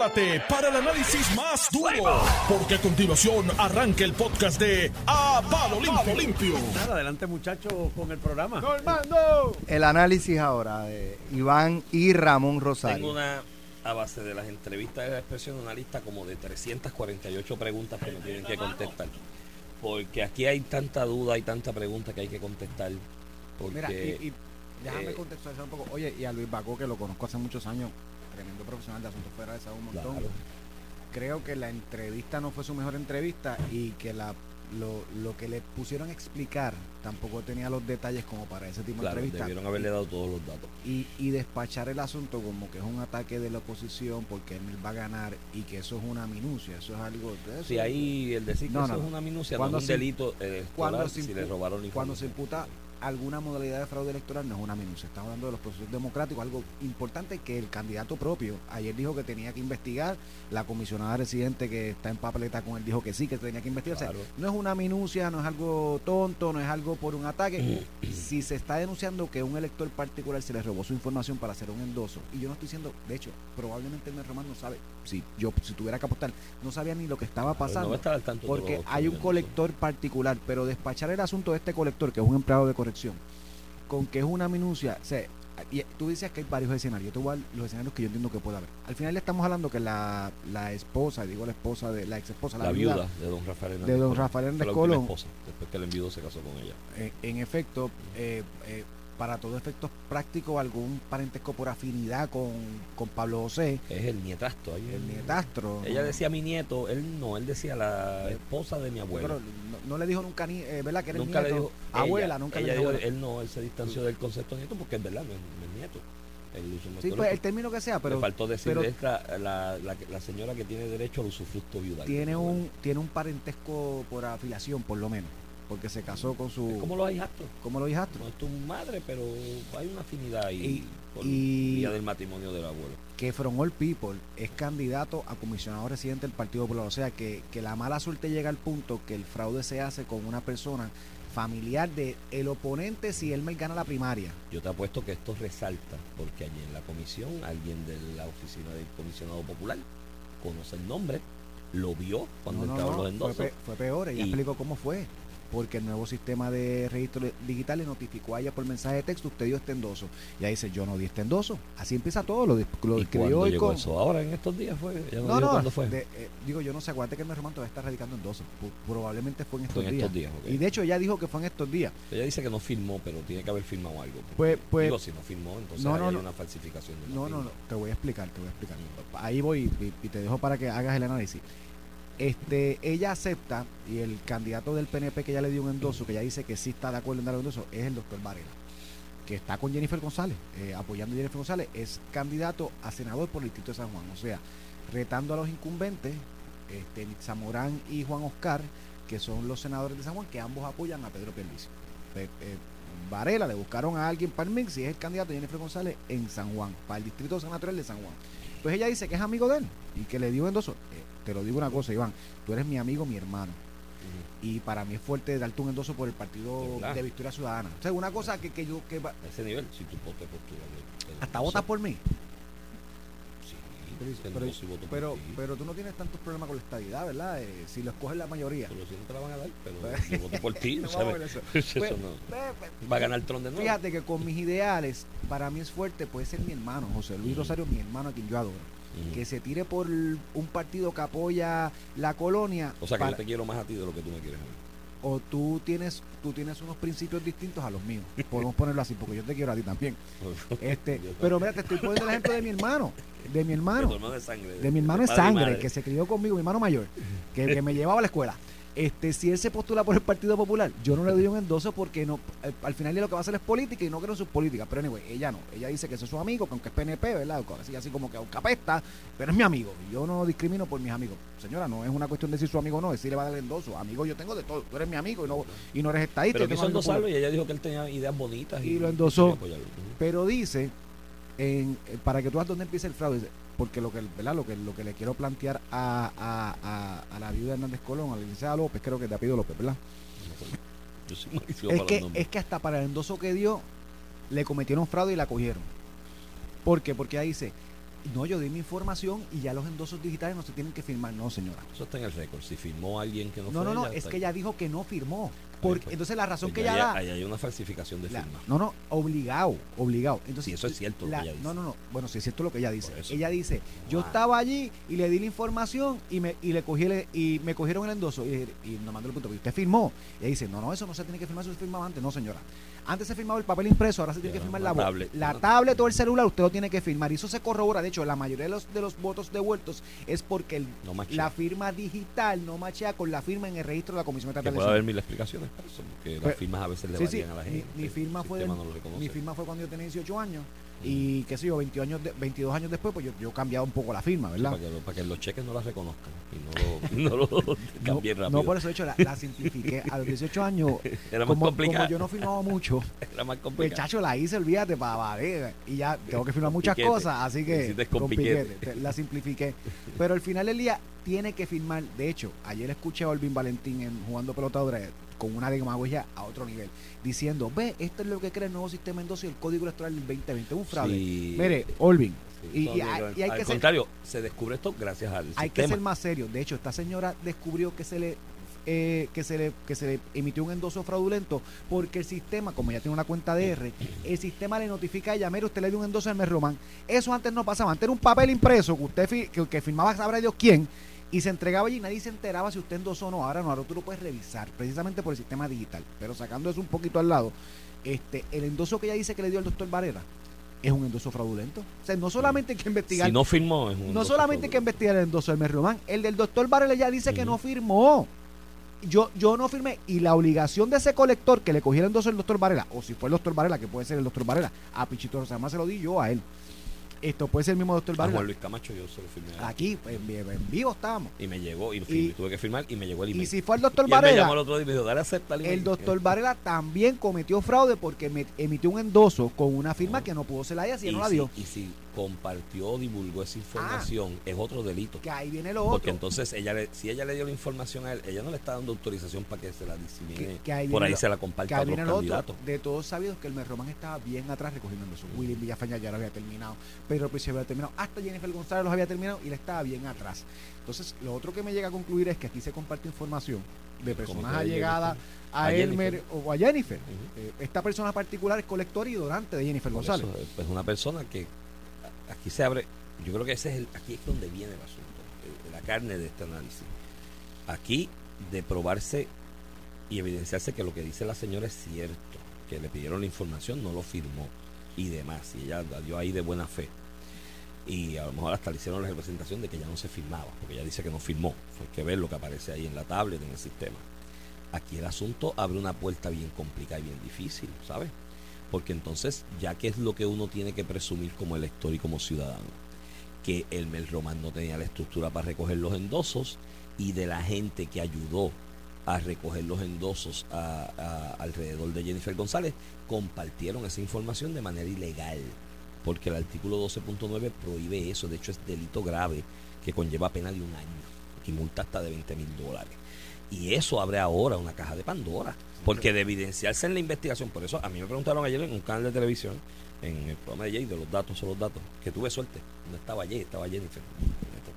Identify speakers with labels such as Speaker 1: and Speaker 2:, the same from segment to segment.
Speaker 1: prepárate para el análisis más duro, porque a continuación arranca el podcast de A Palo Limpio. Limpio.
Speaker 2: Nada, adelante muchachos con el programa.
Speaker 3: ¡Normando! El análisis ahora de Iván y Ramón Rosario.
Speaker 4: Tengo una, a base de las entrevistas de la expresión, una lista como de 348 preguntas que me tienen que contestar. Porque aquí hay tanta duda y tanta pregunta que hay que contestar. Porque,
Speaker 5: Mira, y, y déjame
Speaker 4: eh,
Speaker 5: contextualizar un poco. Oye, y a Luis Bacó, que lo conozco hace muchos años, tremendo profesional de asuntos fuera de un montón.
Speaker 4: Claro.
Speaker 5: Creo que la entrevista no fue su mejor entrevista y que la lo, lo que le pusieron a explicar tampoco tenía los detalles como para ese tipo
Speaker 4: claro,
Speaker 5: de entrevista.
Speaker 4: debieron haberle dado todos los datos.
Speaker 5: Y, y despachar el asunto como que es un ataque de la oposición porque él va a ganar y que eso es una minucia, eso es algo de eso.
Speaker 4: Si ahí el decir que
Speaker 5: No,
Speaker 4: eso
Speaker 5: no,
Speaker 4: es
Speaker 5: no.
Speaker 4: una minucia, no
Speaker 5: Cuando
Speaker 4: es un delito eh,
Speaker 5: cuando
Speaker 4: si le robaron la
Speaker 5: Cuando se imputa alguna modalidad de fraude electoral no es una minucia. Estamos hablando de los procesos democráticos, algo importante que el candidato propio ayer dijo que tenía que investigar, la comisionada residente que está en papeleta con él dijo que sí, que tenía que investigar. O sea, no es una minucia, no es algo tonto, no es algo por un ataque. si se está denunciando que un elector particular se le robó su información para hacer un endoso, y yo no estoy diciendo, de hecho, probablemente el Román no sabe, si yo si tuviera que apostar, no sabía ni lo que estaba pasando.
Speaker 4: no tanto
Speaker 5: Porque hay un colector particular, pero despachar el asunto de este colector, que es un empleado de corrección, con que es una minucia, o sea, y tú dices que hay varios escenarios, yo te voy a dar los escenarios que yo entiendo que puede haber. Al final le estamos hablando que la, la esposa, digo la esposa de la ex esposa, la,
Speaker 4: La viuda de don Rafael Hernández
Speaker 5: de don. Rafael Hernández Colón.
Speaker 4: esposa, después que el enviudo se casó con ella.
Speaker 5: eh, en efecto, eh, eh, para todos efectos prácticos, algún parentesco por afinidad con, con Pablo José,
Speaker 4: Es el nietastro. ahí
Speaker 5: el nietastro.
Speaker 4: Ella decía mi nieto, él no, él decía la esposa de mi abuelo.
Speaker 5: Pero no, no le dijo nunca ni, eh, ¿verdad? Que era el
Speaker 4: nunca le
Speaker 5: nieto.
Speaker 4: dijo
Speaker 5: abuela,
Speaker 4: ella,
Speaker 5: nunca
Speaker 4: ella
Speaker 5: le dijo abuela.
Speaker 4: él no, él se distanció del concepto de nieto porque es verdad, no es, nieto. Él
Speaker 5: Sí, pues el término que sea, pero
Speaker 4: Le faltó decir
Speaker 5: pero-
Speaker 4: es la, la, la, la señora que tiene derecho al usufructo viudal.
Speaker 5: tiene un tiene un parentesco por afiliación, por lo menos, porque se casó con su
Speaker 4: como los hijastros.
Speaker 5: como los hijastros,
Speaker 4: No es tu madre, pero hay una afinidad ahí
Speaker 5: Y-
Speaker 4: por
Speaker 5: y-
Speaker 4: vía del matrimonio del abuelo.
Speaker 5: que From All People es candidato a comisionado residente del Partido Popular, o sea que, que la mala suerte llega al punto que el fraude se hace con una persona familiar de el oponente si él me gana la primaria.
Speaker 4: Yo te apuesto que esto resalta porque allí en la comisión, alguien de la oficina del comisionado popular conoce el nombre, lo vio cuando
Speaker 5: No, no,
Speaker 4: entraban
Speaker 5: no,
Speaker 4: los
Speaker 5: fue,
Speaker 4: endosos.
Speaker 5: pe- fue peor, ella
Speaker 4: Y-
Speaker 5: explicó cómo fue. Porque el nuevo sistema de registro digital le notificó a ella por mensaje de texto, usted dio este endoso. Y ahí dice, yo no di este endoso. Así empieza todo, lo, lo
Speaker 4: ¿Y
Speaker 5: escribió
Speaker 4: llegó
Speaker 5: con-
Speaker 4: eso? Ahora en estos días fue. Ya no,
Speaker 5: No, no,
Speaker 4: fue.
Speaker 5: de- eh, digo, yo no sé, acuérdate que el Román todavía está radicando endosos. Probablemente fue en estos
Speaker 4: Fue en
Speaker 5: días.
Speaker 4: estos días. ok.
Speaker 5: Y de hecho ella dijo que fue en estos días.
Speaker 4: Ella dice que no firmó, pero tiene que haber firmado algo.
Speaker 5: Pues, pues,
Speaker 4: Digo, si no firmó, entonces
Speaker 5: no, no,
Speaker 4: hay una falsificación. de
Speaker 5: no, no, no, te voy a explicar, te voy a explicar. Ahí voy y, y te dejo para que hagas el análisis. Este, ella acepta y el candidato del PNP que ya le dio un endoso, que ya dice que sí está de acuerdo en dar un endoso, es el doctor Varela, que está con Jennifer González, eh, apoyando a Jennifer González, es candidato a senador por el Distrito de San Juan, o sea, retando a los incumbentes, este, Zamorán y Juan Oscar, que son los senadores de San Juan, que ambos apoyan a Pedro Pierluisi. Pe- eh, Varela le buscaron a alguien para el mix y es el candidato Jennifer González en San Juan, para el distrito senatorial de San Juan. Pues ella dice que es amigo de él y que le dio endoso. Eh, te lo digo una cosa, Iván, tú eres mi amigo, mi hermano. Y para mí es fuerte darte un endoso por el partido
Speaker 4: De
Speaker 5: Victoria Ciudadana. O sea, una cosa que, que yo... Que va-
Speaker 4: A ese nivel, si tú postulas.
Speaker 5: hasta votas por mí. Pero, pero- pero, tú no tienes tantos problemas con la estadidad, ¿verdad? Eh, si lo escoge la mayoría.
Speaker 4: Pero si no te la van a dar, pero yo voto por ti,
Speaker 5: No
Speaker 4: ¿sabes?
Speaker 5: eso.
Speaker 4: Eso
Speaker 5: Pues,
Speaker 4: no.
Speaker 5: eh, pues,
Speaker 4: Va a ganar el tron de nuevo.
Speaker 5: Fíjate que con mis ideales, para mí es fuerte, puede ser mi hermano, José Luis. Rosario, mi hermano a quien yo adoro. Que se tire por un partido que apoya la colonia.
Speaker 4: O sea que
Speaker 5: para-
Speaker 4: yo te quiero más a ti de lo que tú me quieres a mí.
Speaker 5: O tú tienes tú tienes unos principios distintos a los míos. Podemos ponerlo así, porque yo te quiero a ti también. Este, pero mira, te estoy poniendo el ejemplo de mi hermano. De mi
Speaker 4: De
Speaker 5: hermano.
Speaker 4: hermano de sangre.
Speaker 5: De mi hermano de sangre, que se crió conmigo, mi hermano mayor, que, que me llevaba a la escuela. Este, si él se postula por el Partido Popular, yo no le doy un endoso porque no, al final lo que va a hacer es política y no creo en sus políticas. Pero anyway, ella no. Ella dice que ese es su amigo, que aunque es PNP, ¿verdad? Así, así como que aunque apesta, pero es mi amigo. Y yo no discrimino por mis amigos. Señora, no es una cuestión de decir su amigo o no, es si le va a dar el endoso. Amigo yo tengo de todo. Tú eres mi amigo y no, y no eres estadista.
Speaker 4: Pero quiso endosarlo y ella dijo que él tenía ideas bonitas.
Speaker 5: Y lo endosó. Pero dice, en, eh, para que tú veas dónde empieza el fraude, dice, porque lo que, ¿verdad? Lo que, lo que le quiero plantear a, a, a, a la viuda Hernández Colón, a la licenciada López, creo que te apellido López, ¿verdad?
Speaker 4: Yo soy
Speaker 5: Es que, es que hasta para el endoso que dio, le cometieron fraude y la cogieron. ¿Por qué? Porque ahí dice, no, yo di mi información y ya los endosos digitales no se tienen que firmar. No, señora.
Speaker 4: Eso está en el récord. Si firmó alguien que no,
Speaker 5: No,
Speaker 4: fue
Speaker 5: no, no,
Speaker 4: ella,
Speaker 5: es que
Speaker 4: ahí.
Speaker 5: ella dijo que no firmó. Porque,
Speaker 4: pues,
Speaker 5: entonces la razón
Speaker 4: Pues
Speaker 5: que ella da...
Speaker 4: ahí hay una falsificación de
Speaker 5: La-
Speaker 4: firma.
Speaker 5: no, no, obligado, obligado. Entonces,
Speaker 4: Si eso es cierto lo que ella dice.
Speaker 5: No, no, no. Bueno, si es cierto lo que ella dice. Ella dice, yo
Speaker 4: Wow.
Speaker 5: estaba allí y le di la información y me y le cogí el- y me cogieron el endoso y, y nos mandó el punto. ¿Y usted firmó? Y ella dice, no, no, eso no se tiene que firmar, eso se firmaba antes. No, señora. Antes se firmaba el papel impreso, ahora se tiene que firmar la, bo-
Speaker 4: tablet,
Speaker 5: la tablet o el celular, usted lo tiene que firmar. Y eso se corrobora. De hecho, la mayoría de los, de los votos devueltos es porque el-
Speaker 4: No machea.
Speaker 5: la firma digital no machea con la firma en el registro de la Comisión Estatal de
Speaker 4: puede haber mil explicaciones para eso, porque
Speaker 5: Pues,
Speaker 4: las firmas a veces le
Speaker 5: Sí, sí,
Speaker 4: varían a la gente.
Speaker 5: firma fue
Speaker 4: no
Speaker 5: mi firma fue cuando yo tenía 18 años y qué sé yo, 22 años, de- 22 años después, pues yo, yo he cambiado un poco la firma,
Speaker 4: Sí,
Speaker 5: ¿verdad?
Speaker 4: para, que, para que los cheques no las reconozcan y no lo, no lo
Speaker 5: No,
Speaker 4: cambien rápido.
Speaker 5: no por eso, de hecho, la, la simplifiqué. A los 18 años,
Speaker 4: Era más
Speaker 5: como,
Speaker 4: complicado.
Speaker 5: como yo no firmaba mucho,
Speaker 4: Era más complicado.
Speaker 5: chacho, la hice, olvídate, para valer. Y ya tengo que firmar muchas
Speaker 4: piquete.
Speaker 5: cosas, así que
Speaker 4: con
Speaker 5: piquete,
Speaker 4: piquete.
Speaker 5: te- la simplifiqué. Pero al final del día tiene que firmar. De hecho, ayer escuché a Olvin Valentín en jugando pelotadora con una demagogia a otro nivel, diciendo, ve, esto es lo que crea el nuevo sistema endoso y el código electoral del 2020, un fraude.
Speaker 4: Sí.
Speaker 5: Mire, Olvin,
Speaker 4: Sí,
Speaker 5: y- hay- y hay
Speaker 4: al
Speaker 5: que ser-
Speaker 4: contrario, se descubre esto gracias al
Speaker 5: hay que ser más serio. De hecho, esta señora descubrió que se le eh, que se le que se le emitió un endoso fraudulento porque el sistema, como ella tiene una cuenta de R, el sistema le notifica a ella, mire, usted le dio un endoso al mes Román. Eso antes no pasaba, antes era un papel impreso que usted fi- que, que firmaba sabrá Dios quién y se entregaba allí y nadie se enteraba si usted endosó o no. Ahora no, ahora tú lo puedes revisar precisamente por el sistema digital. Pero sacando eso un poquito al lado, este el endoso que ella dice que le dio el doctor Varela es un endoso fraudulento. O sea, no solamente hay que investigar
Speaker 4: Si no firmó, es un
Speaker 5: no solamente hay que investigar el endoso del Román, el del doctor Varela ya dice que no firmó. Yo, yo no firmé. Y la obligación de ese colector que le cogiera el endoso del doctor Varela, o si fue el doctor Varela, que puede ser el doctor Varela, a Pichito Rosamá se lo di yo a él. Esto puede ser el mismo doctor
Speaker 4: A Juan
Speaker 5: Varela.
Speaker 4: Luis Camacho yo se lo firmé.
Speaker 5: Aquí, pues, en, en vivo estábamos.
Speaker 4: Y me llegó, y,
Speaker 5: Y-
Speaker 4: tuve que firmar, y me llegó el email.
Speaker 5: Y si fue el doctor
Speaker 4: Y él me
Speaker 5: Varela,
Speaker 4: llamó el otro día y me dijo, dale acepta el
Speaker 5: el doctor Varela también cometió fraude porque me- emitió un endoso con una firma
Speaker 4: No.
Speaker 5: que no pudo ser la ella si
Speaker 4: y
Speaker 5: no la dio.
Speaker 4: y si compartió o divulgó esa información, es otro delito.
Speaker 5: Que ahí viene lo
Speaker 4: Porque
Speaker 5: otro.
Speaker 4: entonces ella le- si ella le dio la información a él, ella no le está dando autorización para que se la disemine.
Speaker 5: Que- que ahí
Speaker 4: por ahí
Speaker 5: lo-
Speaker 4: se la comparta a otros
Speaker 5: lo otro.
Speaker 4: candidatos.
Speaker 5: De todos sabidos que el Merromán estaba bien atrás recogiendo endosos. William Villafaña ya lo había terminado, Pedro Príncipe había terminado, hasta Jennifer González los había terminado y él estaba bien atrás. Entonces, lo otro que me llega a concluir es que aquí se comparte información de personas allegadas a, Elmer o a Jennifer. Eh, esta persona particular es colector y donante de Jennifer
Speaker 4: Por
Speaker 5: González.
Speaker 4: eso, eh, pues una persona que aquí se abre, yo creo que ese es el, aquí es donde viene el asunto, eh, la carne de este análisis. Aquí de probarse y evidenciarse que lo que dice la señora es cierto, que le pidieron la información, no lo firmó y demás, y ella la dio ahí de buena fe. Y a lo mejor hasta le hicieron la representación de que ya no se firmaba, porque ella dice que no firmó. Fue que ver lo que aparece ahí en la tablet, en el sistema. Aquí el asunto abre una puerta bien complicada y bien difícil, ¿sabes? Porque entonces, ya que es lo que uno tiene que presumir como elector y como ciudadano, que el Mel Román no tenía la estructura para recoger los endosos y de la gente que ayudó a recoger los endosos alrededor de Jennifer González, compartieron esa información de manera ilegal. Porque el artículo 12.9 prohíbe eso, de hecho es delito grave que conlleva pena de un año y multa hasta de 20 mil dólares. Y eso abre ahora una caja de Pandora. Porque de evidenciarse en la investigación, por eso a mí me preguntaron ayer en un canal de televisión, en el programa de Jay, de los datos son los datos, que tuve suerte. No estaba Jay, estaba Jennifer.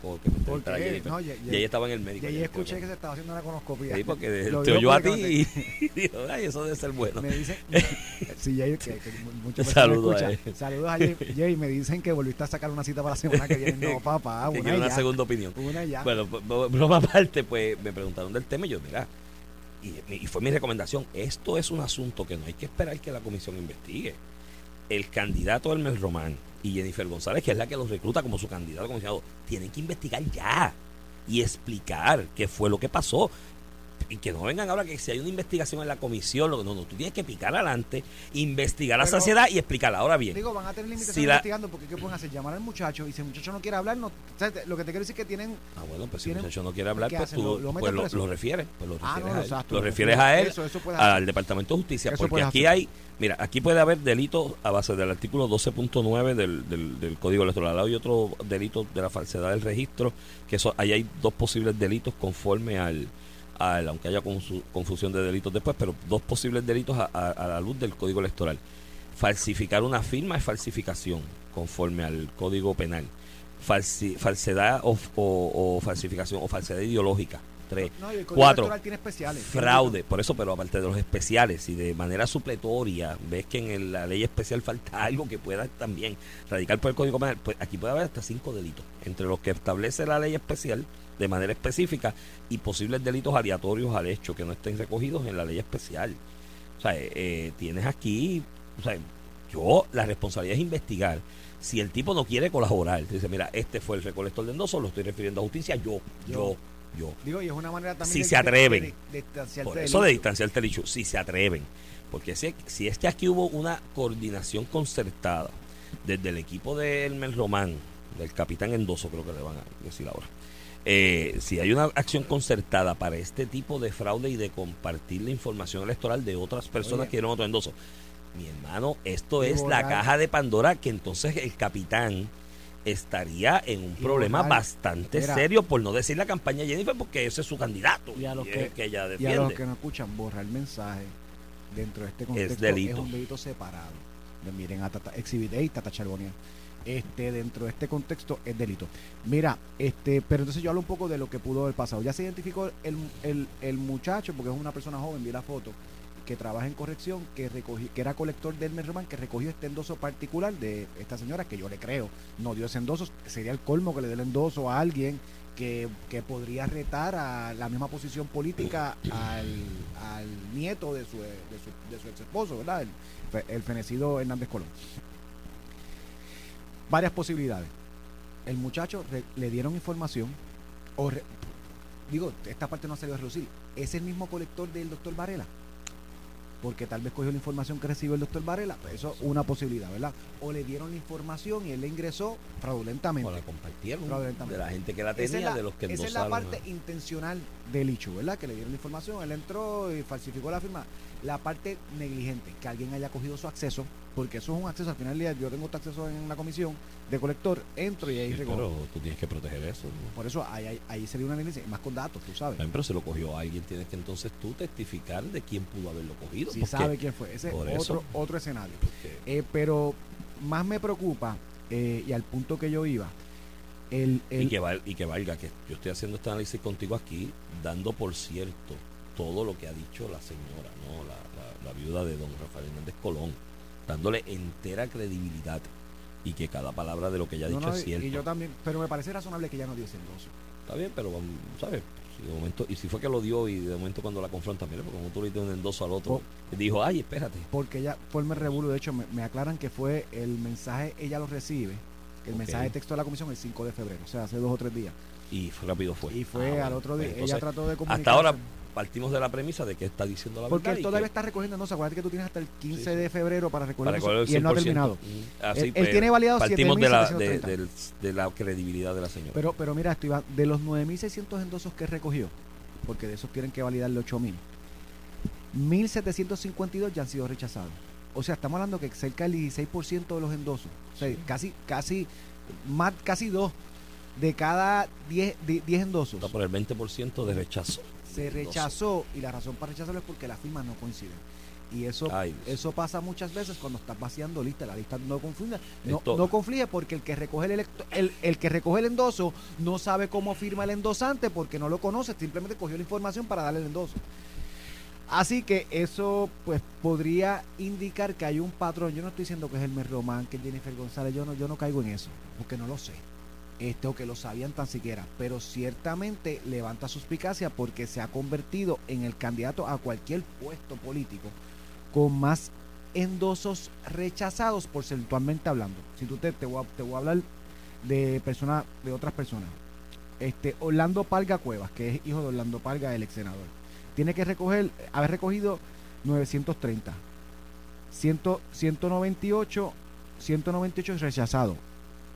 Speaker 4: Me tocó que me
Speaker 5: ¿Por qué? No, Jay-
Speaker 4: y ahí estaba en el médico.
Speaker 5: Y ahí
Speaker 4: ayer,
Speaker 5: escuché que se estaba haciendo una conoscopia.
Speaker 4: Sí, porque
Speaker 5: Lo
Speaker 4: te oyó a
Speaker 5: porque
Speaker 4: ti y dijo, ay, eso debe ser bueno.
Speaker 5: Me dicen, sí, Jay, que, que muchas
Speaker 4: Saludos a él.
Speaker 5: Saludos a Jay. Jay, me dicen que volviste a sacar una cita para la semana que viene. No, papá, una
Speaker 4: una segunda opinión.
Speaker 5: Una ya.
Speaker 4: Bueno, broma aparte, pues me preguntaron del tema y yo, mira, y, y fue mi recomendación, esto es un asunto que no hay que esperar que la comisión investigue. El candidato Hermes Román y Jennifer González, que es la que los recluta como su candidato comisionado, tienen que investigar ya y explicar qué fue lo que pasó. Y que no vengan ahora que si hay una investigación en la comisión, lo que- no, no, tú tienes que picar adelante, investigar a
Speaker 5: Pero-
Speaker 4: saciedad y explicarla. Ahora bien,
Speaker 5: Digo, van a tener limitaciones
Speaker 4: Si la-
Speaker 5: investigando porque ¿qué pueden hacer? Llamar al muchacho y si el muchacho no quiere hablar, no, lo que te quiero decir es que tienen...
Speaker 4: Ah, bueno, pues si el muchacho no quiere hablar,
Speaker 5: ¿qué
Speaker 4: pues
Speaker 5: hacen?
Speaker 4: tú
Speaker 5: ¿Lo- lo
Speaker 4: pues lo, refieres. Pues lo
Speaker 5: Ah,
Speaker 4: refieres,
Speaker 5: no,
Speaker 4: a él, lo refieres a él,
Speaker 5: Eso, eso puede
Speaker 4: al Departamento de Justicia,
Speaker 5: Eso
Speaker 4: porque aquí
Speaker 5: hacer.
Speaker 4: hay, mira, aquí puede haber delitos a base del artículo 12.9 del, del, del Código Electoral. Hay otro delito de la falsedad del registro, que eso, ahí hay dos posibles delitos conforme al, aunque haya confusión de delitos después, pero dos posibles delitos a, la luz del Código Electoral. Falsificar una firma es falsificación, conforme al Código Penal. falsedad o falsificación o falsedad ideológica. Tres.
Speaker 5: No, y el Código
Speaker 4: Cuatro.
Speaker 5: Tiene especiales.
Speaker 4: Fraude, por eso, pero aparte de los especiales y de manera supletoria, ves que en el- la ley especial falta algo que pueda también radical por el Código Penal, pues aquí puede haber hasta cinco delitos, entre los que establece la ley especial de manera específica y posibles delitos aleatorios al hecho que no estén recogidos en la ley especial. O sea, eh, eh, tienes aquí, o sea, yo, la responsabilidad es investigar. Si el tipo no quiere colaborar, dice, mira, este fue el recolector de endosos, lo estoy refiriendo a justicia, yo, yo, yo.
Speaker 5: Digo, y es una manera también
Speaker 4: Si
Speaker 5: de-
Speaker 4: se atreven.
Speaker 5: de- de
Speaker 4: Por
Speaker 5: del
Speaker 4: eso de distanciarte el hecho, si se atreven. Porque si, si es que aquí hubo una coordinación concertada desde el equipo de Elmer Román, del capitán Endoso, creo que le van a decir ahora. eh, si hay una acción concertada para este tipo de fraude y de compartir la información electoral de otras personas
Speaker 5: Oye.
Speaker 4: que dieron otro endoso, mi hermano, esto es la caja de Pandora que entonces el capitán estaría en un
Speaker 5: Y
Speaker 4: problema bastante
Speaker 5: Mira.
Speaker 4: serio por no decir la campaña de Jennifer porque ese es su candidato
Speaker 5: Y a los
Speaker 4: es
Speaker 5: que-
Speaker 4: el que ella
Speaker 5: Y
Speaker 4: defiende.
Speaker 5: a los que no escuchan, borrar mensaje dentro de este contexto es,
Speaker 4: delito.
Speaker 5: un delito separado. Miren a Tata, Exhibit A y Tata Chargonia. Este, dentro de este contexto es delito. Mira, este, pero entonces yo hablo un poco de lo que pudo haber pasado. Ya se identificó el, el, el muchacho, porque es una persona joven, vi la foto, que trabaja en corrección, que recogí, que era colector del Merroman, que recogió este endoso particular de esta señora, que yo le creo, no dio ese endoso, sería el colmo que le dé el endoso a alguien que, que podría retar a la misma posición política al, nieto de su, de su, de ex esposo, ¿verdad? El, el fenecido Hernández Colón. Varias posibilidades. El muchacho le dieron información, o re- digo, esta parte no ha salido a reducir, es el mismo colector del doctor Varela. Porque tal vez cogió la información que recibió el doctor Varela, pues eso es una posibilidad, ¿verdad? O le dieron la información y él la ingresó fraudulentamente.
Speaker 4: O la compartieron
Speaker 5: Fraudulentamente.
Speaker 4: de la gente que la tenía,
Speaker 5: la-
Speaker 4: de los que
Speaker 5: Esa es la parte intencional del hecho, ¿verdad? Que le dieron la información, él entró y falsificó la firma. La parte negligente, que alguien haya cogido su acceso, porque eso es un acceso, al final del día yo tengo este acceso en la comisión de colector, entro y ahí
Speaker 4: Sí,
Speaker 5: recojo.
Speaker 4: pero tú tienes que proteger eso. ¿no?
Speaker 5: Por eso ahí, ahí, ahí sería una negligencia, más con datos, tú sabes.
Speaker 4: También, pero se lo cogió alguien, tienes que entonces tú testificar de quién pudo haberlo cogido.
Speaker 5: Si sabe quién fue. Ese es otro,
Speaker 4: eso.
Speaker 5: otro escenario. Eh, pero más me preocupa, eh, y al punto que yo iba, el,
Speaker 4: y,
Speaker 5: el,
Speaker 4: que val- y que valga que yo estoy haciendo este análisis contigo aquí, dando por cierto todo lo que ha dicho la señora, ¿no? la, la- la viuda de don Rafael Hernández Colón, dándole entera credibilidad y que cada palabra de lo que ella ha dicho
Speaker 5: no,
Speaker 4: es cierto.
Speaker 5: y yo también, pero me parece razonable que ya no dio ese endoso.
Speaker 4: Está bien, pero vamos, ¿sabes? Si de momento, y si fue que lo dio y de momento cuando la confronta, mire, porque como tú le diste un endoso al otro,
Speaker 5: Oh.
Speaker 4: dijo, ay, espérate.
Speaker 5: porque ella forma el revuelo. De hecho, me, me aclaran que fue el mensaje, ella lo recibe, el mensaje de texto de la comisión el 5 de febrero, o sea, hace dos o tres días.
Speaker 4: Y fue rápido fue.
Speaker 5: y fue
Speaker 4: Ah,
Speaker 5: al otro día,
Speaker 4: pues
Speaker 5: ella
Speaker 4: entonces,
Speaker 5: trató de comunicarse.
Speaker 4: Hasta ahora partimos de la premisa de que está diciendo la
Speaker 5: Porque
Speaker 4: verdad.
Speaker 5: él
Speaker 4: y
Speaker 5: todavía
Speaker 4: que-
Speaker 5: está recogiendo, no, acuérdate que tú tienes hasta el 15
Speaker 4: Sí, sí.
Speaker 5: de febrero para recoger
Speaker 4: para
Speaker 5: y él no ha
Speaker 4: 100%.
Speaker 5: terminado.
Speaker 4: Mm, así,
Speaker 5: Él- él
Speaker 4: pues,
Speaker 5: tiene validado
Speaker 4: Partimos de la, de,
Speaker 5: 7.730.
Speaker 4: del- de la credibilidad de la señora.
Speaker 5: Pero, pero mira, esto Iván, de los 9.600 endosos que recogió, porque de esos tienen que validarle 8.000, 1.752 ya han sido rechazados. O sea, estamos hablando que cerca del 16% de los endosos, o sea, casi, casi, más, casi dos de cada 10, di- 10 endosos
Speaker 4: está por el 20% de rechazo.
Speaker 5: Se rechazó y la razón para rechazarlo es porque las firmas no coinciden. Y eso,
Speaker 4: Ay,
Speaker 5: eso pasa muchas veces cuando estás vaciando lista, la lista no confunda, no, no conflige porque el que recoge el, electo- el, el que recoge el endoso no sabe cómo firma el endosante porque no lo conoce, simplemente cogió la información para darle el endoso. Así que eso pues podría indicar que hay un patrón. Yo no estoy diciendo que es el Román, que es Jennifer González, yo no, yo no caigo en eso, porque no lo sé. Este, o que lo sabían tan siquiera, pero ciertamente levanta suspicacia porque se ha convertido en el candidato a cualquier puesto político con más endosos rechazados porcentualmente hablando. Si tú te, te, voy, a, te voy a hablar de personas, de otras personas. Este, Orlando Palga Cuevas, que es hijo de Orlando Palga, el ex senador, tiene que recoger, haber recogido 930, 100, 198, 198 rechazados.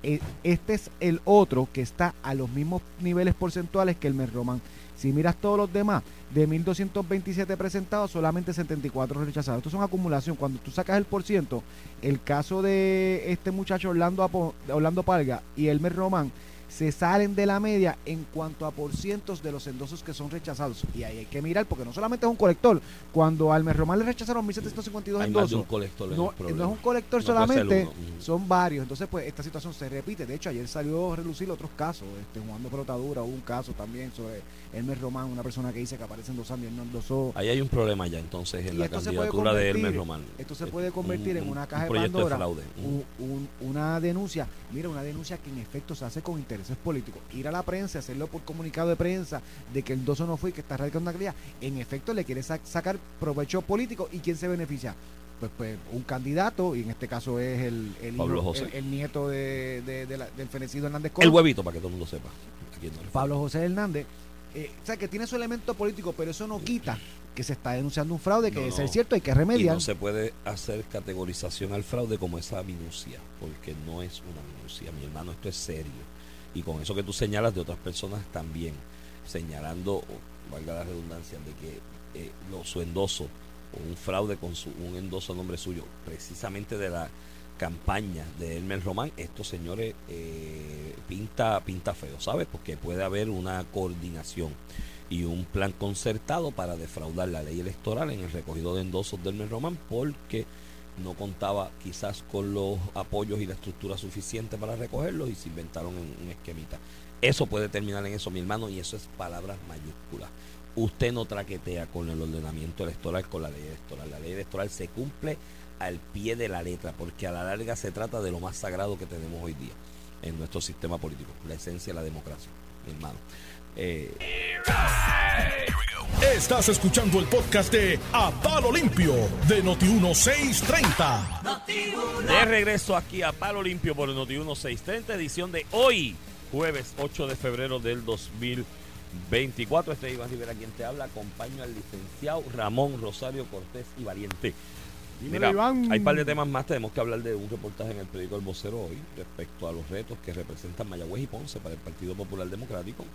Speaker 5: E- Este es el otro que está a los mismos niveles porcentuales que el Merroman. Si miras todos los demás, de 1.227 presentados, solamente 74 rechazados. Esto es una acumulación. Cuando tú sacas el por ciento, el caso de este muchacho Orlando, Orlando Palga y Elmer Román se salen de la media en cuanto a por cientos de los endosos que son rechazados. Y ahí hay que mirar, porque no solamente es un colector. Cuando al Almer Román le rechazaron 1.752
Speaker 4: Hay más de
Speaker 5: endosos,
Speaker 4: un colector
Speaker 5: no, es un colector
Speaker 4: No
Speaker 5: solamente, son varios. Entonces, pues esta situación se repite. De hecho, ayer salió a relucir otros casos. Este, jugando pelotadura, hubo un caso también sobre Elmer Román, una persona que dice que aparece endosando y él no endosó.
Speaker 4: Ahí hay un problema ya entonces en
Speaker 5: Y
Speaker 4: la candidatura de Hermes Román.
Speaker 5: Esto se puede convertir
Speaker 4: un-
Speaker 5: en una
Speaker 4: un
Speaker 5: caja de
Speaker 4: proyecto
Speaker 5: Pandora.
Speaker 4: de fraude.
Speaker 5: un- un- una denuncia, mira, una denuncia que en efecto se hace con intereses políticos. Ir a la prensa, hacerlo por comunicado de prensa de que el doso no fue y que está radicando una calidad, en efecto le quiere sa- sacar provecho político y quién se beneficia. Pues, pues un candidato, y en este caso es el, el, hijo-
Speaker 4: Pablo José.
Speaker 5: el- el nieto de, de- de la- del fenecido Hernández
Speaker 4: El
Speaker 5: Colón,
Speaker 4: huevito, para que todo el mundo sepa. no
Speaker 5: Pablo José Hernández. eh, o sea, que tiene su elemento político, pero eso no quita que se está denunciando un fraude, que
Speaker 4: No,
Speaker 5: de ser
Speaker 4: no.
Speaker 5: cierto hay que
Speaker 4: Y
Speaker 5: remediar.
Speaker 4: no se puede hacer categorización al fraude como esa minucia, porque no es una minucia, mi hermano, esto es serio. Y con eso que tú señalas de otras personas también, señalando, valga la redundancia, de que eh, lo, su endoso o un fraude con su, un endoso a nombre suyo, precisamente de la campaña de Elmer Román, estos señores eh, pinta, pinta feo, ¿sabes? Porque puede haber una coordinación y un plan concertado para defraudar la ley electoral en el recogido de endosos del Elmer Román porque no contaba quizás con los apoyos y la estructura suficiente para recogerlos y se inventaron en un esquemita. Eso puede terminar en eso, mi hermano, y eso es palabras mayúsculas. Usted no traquetea con el ordenamiento electoral, con la ley electoral. La ley electoral se cumple al pie de la letra, porque a la larga se trata de lo más sagrado que tenemos hoy día en nuestro sistema político, la esencia de la democracia, mi hermano. Eh,
Speaker 1: Estás escuchando el podcast de A Palo Limpio de Noti1630.
Speaker 4: De regreso aquí a Palo Limpio por el Noti 1630, edición de hoy, jueves 8 de febrero del 2024. Este es Iván Rivera quien te habla. Acompaño al licenciado Ramón Rosario Cortés y Valiente. Mira,
Speaker 5: Iván.
Speaker 4: hay un par de temas más. Tenemos que hablar de un reportaje en el periódico El Vocero hoy respecto a los retos que representan Mayagüez y Ponce para el Partido Popular Democrático.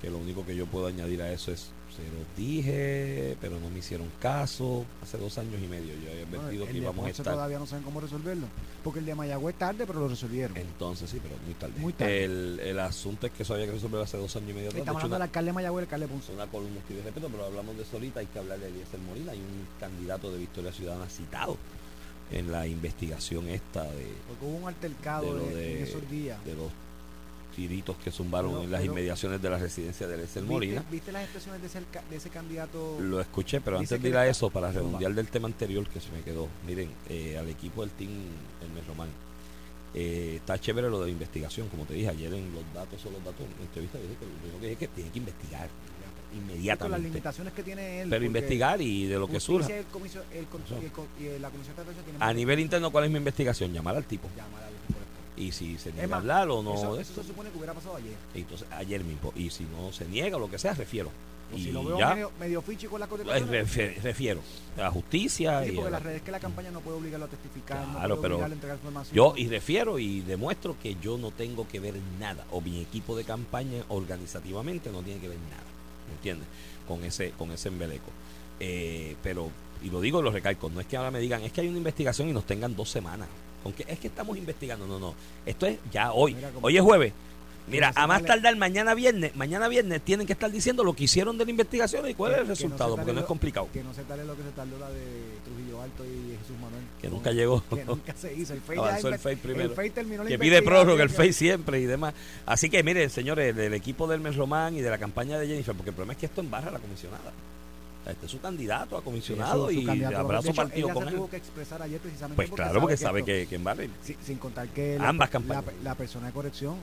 Speaker 4: Que lo único que yo puedo añadir a eso es, se los dije, pero no me hicieron caso. Hace dos años y medio yo había advertido que íbamos a estar
Speaker 5: todavía no saben cómo resolverlo. Porque el de Mayagüez tarde, pero lo resolvieron.
Speaker 4: Entonces, sí, pero muy tarde.
Speaker 5: Muy tarde.
Speaker 4: El, el asunto es que eso había que resolver hace dos años y medio atrás. De
Speaker 5: Estamos
Speaker 4: hecho,
Speaker 5: hablando del alcalde de Mayagüez, el alcalde de Ponce.
Speaker 4: una columna que respeto, pero hablamos de eso ahorita. Hay que hablar de Eliezer Molina. Hay un candidato de Victoria Ciudadana citado en la investigación esta de,
Speaker 5: Porque hubo un altercado
Speaker 4: de lo
Speaker 5: de-
Speaker 4: de,
Speaker 5: en esos días.
Speaker 4: de los tiritos que zumbaron
Speaker 5: Pero-
Speaker 4: en las inmediaciones de la residencia de
Speaker 5: ¿Viste,
Speaker 4: Molina.
Speaker 5: viste las expresiones de ese, de ese candidato?
Speaker 4: Lo escuché, pero antes de ir a eso, para redondear del tema anterior que se me quedó, miren, eh, al equipo del team Hermes Román, eh, está chévere lo de la investigación, como te dije ayer en los datos son los datos, en la entrevista dije que lo primero que dije es que tiene que investigar
Speaker 5: con las
Speaker 4: inmediatamente,
Speaker 5: limitaciones que tiene él.
Speaker 4: pero investigar y de lo que surja.
Speaker 5: el comisio- el el la comisión de tiene
Speaker 4: A nivel interno, ¿cuál es mi investigación? Llamar al tipo.
Speaker 5: llamar al esto.
Speaker 4: Y si se niega a hablar o no,
Speaker 5: eso, se supone que hubiera pasado ayer.
Speaker 4: entonces ayer mismo. Y si no se niega o lo que sea, refiero.
Speaker 5: O
Speaker 4: y
Speaker 5: si lo veo
Speaker 4: ya,
Speaker 5: medio, medio fichi con la
Speaker 4: eh, refiero a la justicia.
Speaker 5: Sí,
Speaker 4: y
Speaker 5: porque la
Speaker 4: la-
Speaker 5: red es que la campaña no puede obligarlo a testificar, no
Speaker 4: Claro,
Speaker 5: puede
Speaker 4: pero
Speaker 5: obligarlo a entregar información.
Speaker 4: Yo y refiero y demuestro que yo no tengo que ver nada, o mi equipo de campaña organizativamente no tiene que ver nada, ¿me entiendes? Con ese, con ese embeleco. Eh, pero, y lo digo y lo recalco, no es que ahora me digan, es que hay una investigación y nos tengan dos semanas. Con que es que estamos investigando, no, no. Esto es ya hoy. Hoy es jueves. Mira, a más tardar mañana viernes, mañana viernes tienen que estar diciendo lo que hicieron de la investigación y cuál
Speaker 5: Que-
Speaker 4: es el
Speaker 5: no
Speaker 4: resultado, porque no es
Speaker 5: lo-
Speaker 4: complicado.
Speaker 5: Que no se tarde lo que se tardó la de Trujillo Alto y Jesús Manuel.
Speaker 4: Que
Speaker 5: No,
Speaker 4: nunca llegó.
Speaker 5: Que nunca se hizo. El FEI
Speaker 4: Avanzó el FEI primero.
Speaker 5: El FEI terminó la
Speaker 4: que pide prórroga el FEI siempre y demás. Así que miren, señores, del equipo del Mes Román y de la campaña de Jennifer, porque el problema es que esto embarra a la comisionada. Este es su candidato a comisionado
Speaker 5: Su- su
Speaker 4: y
Speaker 5: candidato,
Speaker 4: abrazo
Speaker 5: de hecho,
Speaker 4: partido
Speaker 5: ella
Speaker 4: con
Speaker 5: se
Speaker 4: él.
Speaker 5: tuvo que expresar ayer precisamente
Speaker 4: Pues claro, porque sabe que, y-
Speaker 5: sin, sin contar que
Speaker 4: Ambas
Speaker 5: la,
Speaker 4: campañas.
Speaker 5: la- la persona de corrección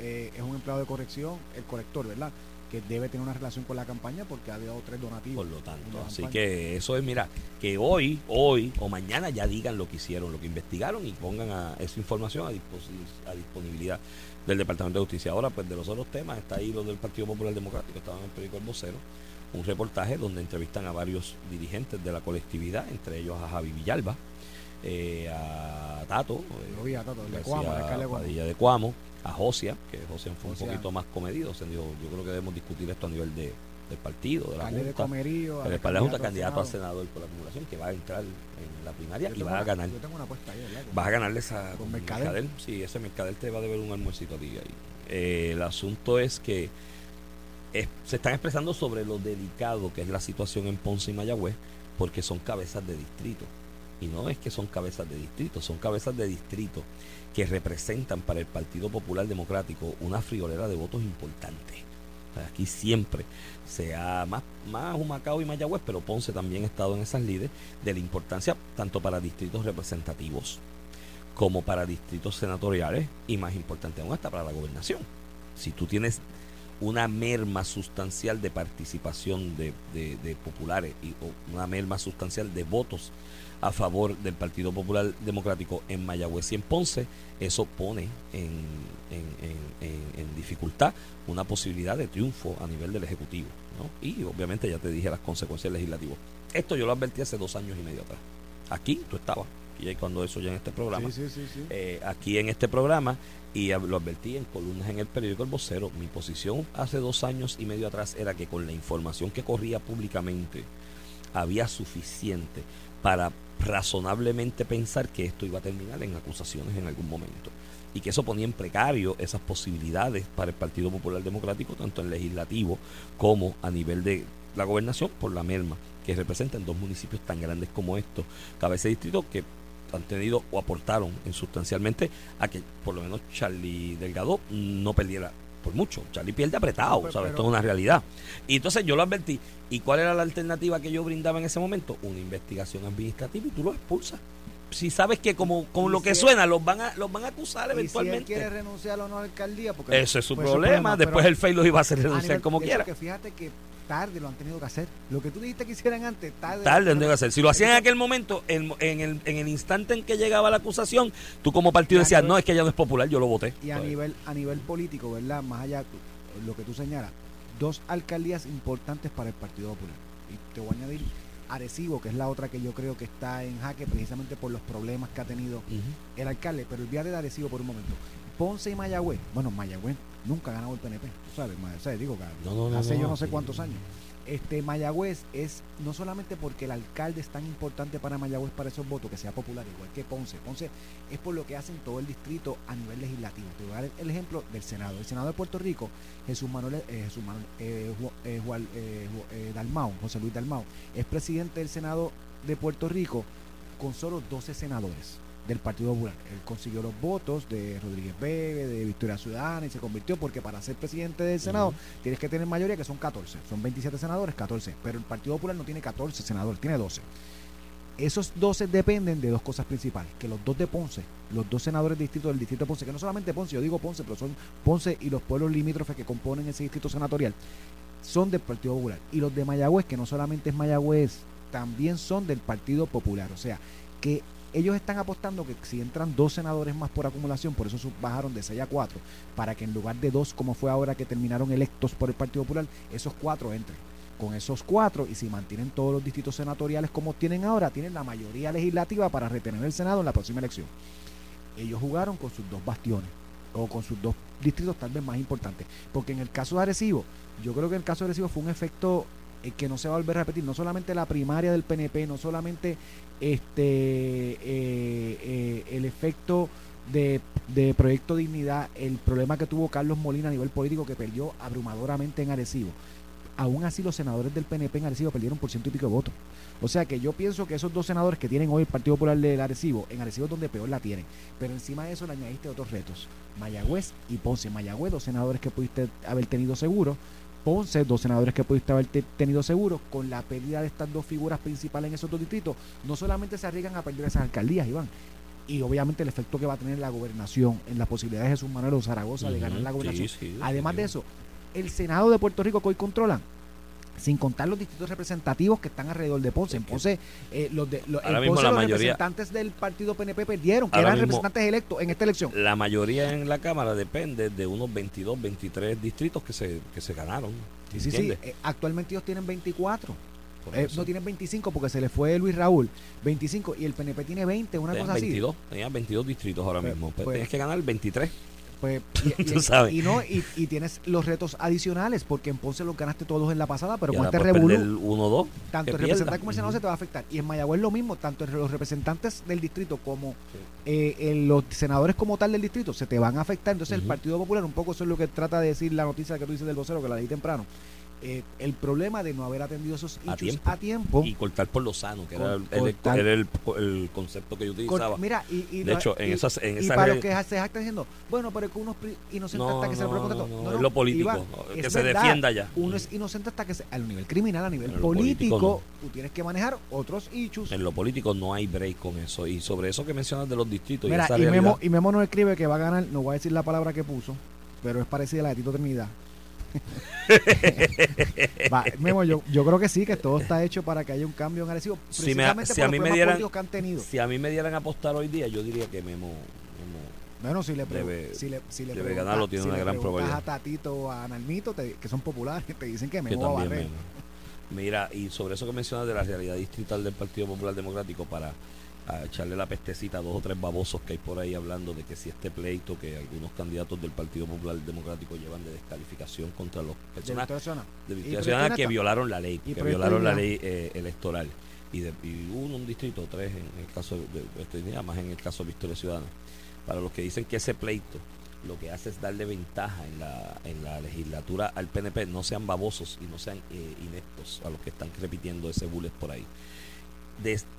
Speaker 5: eh, es un empleado de corrección, el corrector, ¿verdad? Que debe tener una relación con la campaña porque ha dado tres donativos.
Speaker 4: Por lo tanto, así
Speaker 5: campaña.
Speaker 4: que eso es, mira, que hoy, hoy o mañana ya digan lo que hicieron, lo que investigaron y pongan a esa información a, a disponibilidad del Departamento de Justicia. Ahora, pues de los otros temas, está ahí lo del Partido Popular Democrático, estaba en el periódico El Vocero, un reportaje donde entrevistan a varios dirigentes de la colectividad, entre ellos a Javi Villalba, eh, a Tato, eh,
Speaker 5: a Tato, el de Cuamo, de Cuamo.
Speaker 4: Padilla de Cuamo, a Josia, que Josia fue un
Speaker 5: Josian.
Speaker 4: poquito más comedido, o sea, dijo, yo creo que debemos discutir esto a nivel de, del partido, de la
Speaker 5: Alcalde de
Speaker 4: Junta.
Speaker 5: Comerío.
Speaker 4: El
Speaker 5: al
Speaker 4: espalda Junta,
Speaker 5: candidato
Speaker 4: a
Speaker 5: Senado.
Speaker 4: senador por la acumulación, que va a entrar en la primaria
Speaker 5: Yo
Speaker 4: y va a ganar.
Speaker 5: Yo tengo una apuesta ahí, ¿verdad?
Speaker 4: Vas a ganarle esa
Speaker 5: Con Mercader.
Speaker 4: Sí, ese Mercader te va a deber un almuercito a ti ahí. Eh, el asunto es que se están expresando sobre lo delicado que es la situación en Ponce y Mayagüez, porque son cabezas de distrito. Y no es que son cabezas de distrito, son cabezas de distrito que representan para el Partido Popular Democrático una friolera de votos importante. Aquí siempre se ha más, más Humacao y Mayagüez, pero Ponce también ha estado en esas líderes de la importancia tanto para distritos representativos como para distritos senatoriales y más importante aún hasta para la gobernación. Si tú tienes una merma sustancial de participación de, de- de populares y o una merma sustancial de votos a favor del Partido Popular Democrático en Mayagüez y en Ponce, eso pone en, en- en- en- en dificultad una posibilidad de triunfo a nivel del Ejecutivo. ¿no? Y obviamente ya te dije las consecuencias legislativas. Esto yo lo advertí hace dos años y medio atrás. Aquí tú estabas, y cuando eso ya en este programa
Speaker 6: Sí, sí, sí, sí.
Speaker 4: eh, aquí en este programa y lo advertí en columnas en el periódico El Vocero. Mi posición hace dos años y medio atrás era que con la información que corría públicamente había suficiente para razonablemente pensar que esto iba a terminar en acusaciones en algún momento y que eso ponía en precario esas posibilidades para el Partido Popular Democrático, tanto en legislativo como a nivel de la gobernación por la merma que representan dos municipios tan grandes como estos, cabeza de distrito que han tenido o aportaron en sustancialmente a que por lo menos Charlie Delgado no perdiera por mucho. Charlie pierde apretado,
Speaker 6: Pero-
Speaker 4: ¿sabes?
Speaker 6: pero-
Speaker 4: Esto es una realidad. Y entonces yo lo advertí. ¿Y cuál era la alternativa que yo brindaba en ese momento? Una investigación administrativa y tú lo expulsas. Si sabes que como con lo
Speaker 5: si
Speaker 4: que
Speaker 5: él-
Speaker 4: suena los van a los van a acusar
Speaker 5: Y si él
Speaker 4: eventualmente.
Speaker 5: quiere renunciar o no a la alcaldía, porque
Speaker 4: Ese es su
Speaker 5: pues,
Speaker 4: problema. Después el FEI los iba a hacer renunciar como quiera.
Speaker 5: que fíjate que tarde lo han tenido que hacer. Lo que tú dijiste que hicieran antes, tarde.
Speaker 4: Tarde
Speaker 5: lo
Speaker 4: en hacer. Si lo hacían en aquel momento, en, en el, en el instante en que llegaba la acusación, tú como partido decías,
Speaker 5: nivel-
Speaker 4: no, es que ya no es popular, yo lo voté.
Speaker 5: Y a nivel, a nivel político, ¿verdad? Más allá lo que tú señalas, dos alcaldías importantes para el Partido Popular. Y te voy a añadir Arecibo, que es la otra que yo creo que está en jaque precisamente por los problemas que ha tenido el alcalde. Pero olvídate de Arecibo por un momento. Ponce y Mayagüez. Bueno, Mayagüez nunca ha ganado el PNP. tú ¿Sabes? Ma- o sea, digo,
Speaker 4: No, no, no,
Speaker 5: hace yo
Speaker 4: no,
Speaker 5: sé cuántos años. Este Mayagüez es no solamente porque el alcalde es tan importante para Mayagüez para esos votos, que sea popular, igual que Ponce. Ponce es por lo que hacen todo el distrito a nivel legislativo. Te voy a dar el ejemplo del Senado. El Senado de Puerto Rico, Jesús Manuel, eh, Jesús Manuel eh, eh, Juan- eh, eh, Dalmau, José Luis Dalmau, es presidente del Senado de Puerto Rico con solo 12 senadores del Partido Popular. Él consiguió los votos de Rodríguez Bebe, de Victoria Ciudadana y se convirtió porque para ser presidente del Senado tienes que tener mayoría que son 14. Son 27 senadores, 14. Pero el Partido Popular no tiene 14 senadores, tiene 12. Esos 12 dependen de dos cosas principales, que los dos de Ponce, los dos senadores de distrito del distrito de Ponce, que no solamente Ponce, yo digo Ponce, pero son Ponce y los pueblos limítrofes que componen ese distrito senatorial, son del Partido Popular. Y los de Mayagüez, que no solamente es Mayagüez, también son del Partido Popular. O sea, que ellos están apostando que si entran dos senadores más por acumulación, por eso bajaron de 6 a 4, para que en lugar de dos, como fue ahora que terminaron electos por el Partido Popular, esos cuatro entren. Con esos cuatro, y si mantienen todos los distritos senatoriales como tienen ahora, tienen la mayoría legislativa para retener el Senado en la próxima elección. Ellos jugaron con sus dos bastiones, o con sus dos distritos tal vez más importantes. Porque en el caso de Arecibo, yo creo que el caso de Arecibo fue un efecto que no se va a volver a repetir, no solamente la primaria del PNP, no solamente este eh, eh, el efecto de, de Proyecto Dignidad, el problema que tuvo Carlos Molina a nivel político que perdió abrumadoramente en Arecibo. Aún así los senadores del PNP en Arecibo perdieron por ciento y pico de votos. O sea que yo pienso que esos dos senadores que tienen hoy el Partido Popular del Arecibo, en Arecibo es donde peor la tienen. Pero encima de eso le añadiste otros retos. Mayagüez y Ponce. Mayagüez, dos senadores que pudiste haber tenido seguro. Ponce, dos senadores que pudiste haber te- tenido seguro. Con la pérdida de estas dos figuras principales en esos dos distritos, no solamente se arriesgan a perder esas alcaldías, Iván. Y obviamente el efecto que va a tener la gobernación en las posibilidades de Jesús Manuel o Zaragoza de ganar la gobernación.
Speaker 4: sí, sí,
Speaker 5: Además de eso, el Senado de Puerto Rico que hoy controlan, sin contar los distritos representativos que están alrededor de Ponce. En Ponce, eh, los, de, los, en Ponce los
Speaker 4: mayoría-
Speaker 5: representantes del partido PNP perdieron, que eran representantes electos en esta elección.
Speaker 4: La mayoría en la Cámara depende de unos 22, 23 distritos que se, que se ganaron.
Speaker 5: Sí, sí, sí. Eh, actualmente ellos tienen 24.
Speaker 4: Por
Speaker 5: Eh, no tienen 25 porque se le fue Luis Raúl. 25 y el PNP tiene 20, una
Speaker 4: Tenían
Speaker 5: cosa así.
Speaker 4: 22, tenían 22 distritos ahora
Speaker 5: Pues-
Speaker 4: mismo. Pero
Speaker 5: pues-
Speaker 4: tenías que ganar 23.
Speaker 5: Pues, y,
Speaker 4: Tú sabes.
Speaker 5: y no, y, y tienes los retos adicionales, porque en Ponce los ganaste todos en la pasada, pero con este revolú,
Speaker 4: el 1-2.
Speaker 5: tanto el representante comercial no
Speaker 4: Ujú.
Speaker 5: se te va a afectar. Y en Mayagüez lo mismo, tanto entre los representantes del distrito como eh, en los senadores como tal del distrito se te van a afectar. Entonces el. Partido Popular, un poco eso es lo que trata de decir la noticia que tú dices del vocero, que la leí temprano. Eh, el problema de no haber atendido esos
Speaker 4: A
Speaker 5: issues
Speaker 4: tiempo.
Speaker 5: a tiempo.
Speaker 4: Y cortar por lo sano, que era, el, el- concepto que yo
Speaker 5: Cor-
Speaker 4: utilizaba.
Speaker 5: Mira, y, y
Speaker 4: De hecho, en
Speaker 5: y-
Speaker 4: esas- en
Speaker 5: y
Speaker 4: esas
Speaker 5: para los que se jactan diciendo, bueno, pero es que uno es inocente
Speaker 4: No,
Speaker 5: hasta que se le
Speaker 4: no, no, no, es lo político, que se
Speaker 5: verdad,
Speaker 4: defienda ya.
Speaker 5: Uno es inocente hasta que se, a nivel criminal, a nivel
Speaker 4: En
Speaker 5: político,
Speaker 4: político,
Speaker 5: tú tienes que manejar otros issues.
Speaker 4: En lo político no hay break con eso. Y sobre eso que mencionas de los distritos
Speaker 5: Mira,
Speaker 4: y esa
Speaker 5: y Memo, y Memo nos escribe que va a ganar, no voy a decir la palabra que puso, pero es parecida a la de Tito Trinidad. Va, Memo, yo, yo creo que sí, que todo está hecho para que haya un cambio en Arecibo,
Speaker 4: Si me- si
Speaker 5: por
Speaker 4: a mí me dieran-
Speaker 5: que han tenido.
Speaker 4: si a mí me dieran a apostar hoy día, yo diría que Memo, Memo
Speaker 5: Bueno, si le,
Speaker 4: Debe-
Speaker 5: si le, si le
Speaker 4: debe ganarlo, tiene
Speaker 5: si
Speaker 4: una
Speaker 5: le
Speaker 4: gran probabilidad.
Speaker 5: a Tatito o a Nalmito, te- que son populares, te dicen que Memo va a barrer.
Speaker 4: Mira, y sobre eso que mencionas de la realidad distrital del Partido Popular Democrático para a echarle la pestecita a dos o tres babosos que hay por ahí hablando de que si este pleito que algunos candidatos del Partido Popular Democrático llevan de descalificación contra los
Speaker 5: Ciudadana.
Speaker 4: de Victoria que violaron la ley, que violaron la ley eh, electoral. Y, de, y hubo un, distrito, tres en el caso de, de Dignidad, más en el caso de Victoria Ciudadana. Para los que dicen que ese pleito lo que hace es darle ventaja en la, en la legislatura al PNP, no sean babosos y no sean eh, ineptos a los que están repitiendo ese bullet por ahí.